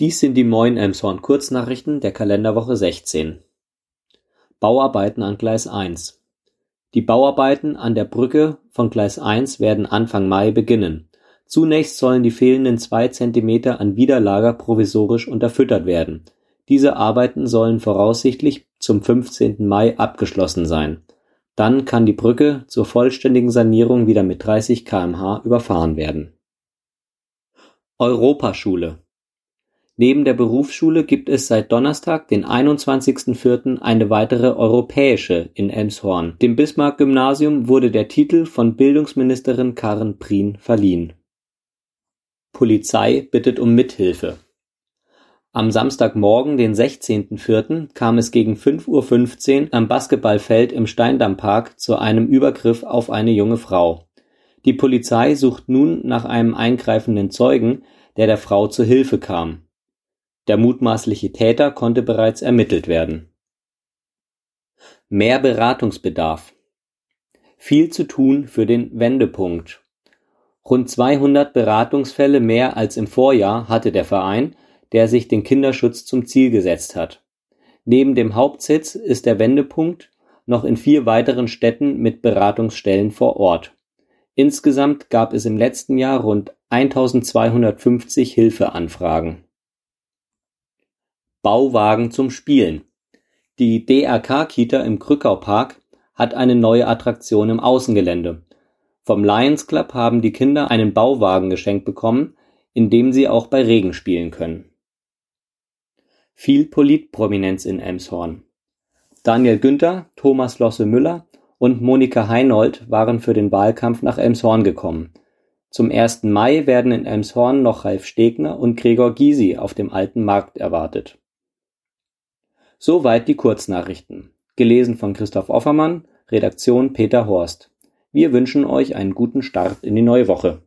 Dies sind die Moin Elmshorn Kurznachrichten der Kalenderwoche 16. Bauarbeiten an Gleis 1 Die Bauarbeiten an der Brücke von Gleis 1 werden Anfang Mai beginnen. Zunächst sollen die fehlenden zwei Zentimeter an Widerlager provisorisch unterfüttert werden. Diese Arbeiten sollen voraussichtlich zum 15. Mai abgeschlossen sein. Dann kann die Brücke zur vollständigen Sanierung wieder mit 30 km/h überfahren werden. Europaschule Neben der Berufsschule gibt es seit Donnerstag, den 21.04. eine weitere Europäische in Elmshorn. Dem Bismarck-Gymnasium wurde der Titel von Bildungsministerin Karen Prien verliehen. Polizei bittet um Mithilfe. Am Samstagmorgen, den 16.04., kam es gegen 5.15 Uhr am Basketballfeld im Steindammpark zu einem Übergriff auf eine junge Frau. Die Polizei sucht nun nach einem eingreifenden Zeugen, der der Frau zu Hilfe kam. Der mutmaßliche Täter konnte bereits ermittelt werden. Mehr Beratungsbedarf Viel zu tun für den Wendepunkt. Rund 200 Beratungsfälle mehr als im Vorjahr hatte der Verein, der sich den Kinderschutz zum Ziel gesetzt hat. Neben dem Hauptsitz ist der Wendepunkt noch in vier weiteren Städten mit Beratungsstellen vor Ort. Insgesamt gab es im letzten Jahr rund 1250 Hilfeanfragen. Bauwagen zum Spielen. Die DRK-Kita im Krückau-Park hat eine neue Attraktion im Außengelände. Vom Lions Club haben die Kinder einen Bauwagen geschenkt bekommen, in dem sie auch bei Regen spielen können. Viel Politprominenz in Elmshorn. Daniel Günther, Thomas Losse Müller und Monika Heinold waren für den Wahlkampf nach Elmshorn gekommen. Zum 1. Mai werden in Elmshorn noch Ralf Stegner und Gregor Gysi auf dem Alten Markt erwartet Soweit die Kurznachrichten. Gelesen von Christoph Offermann, Redaktion Peter Horst. Wir wünschen euch einen guten Start in die neue Woche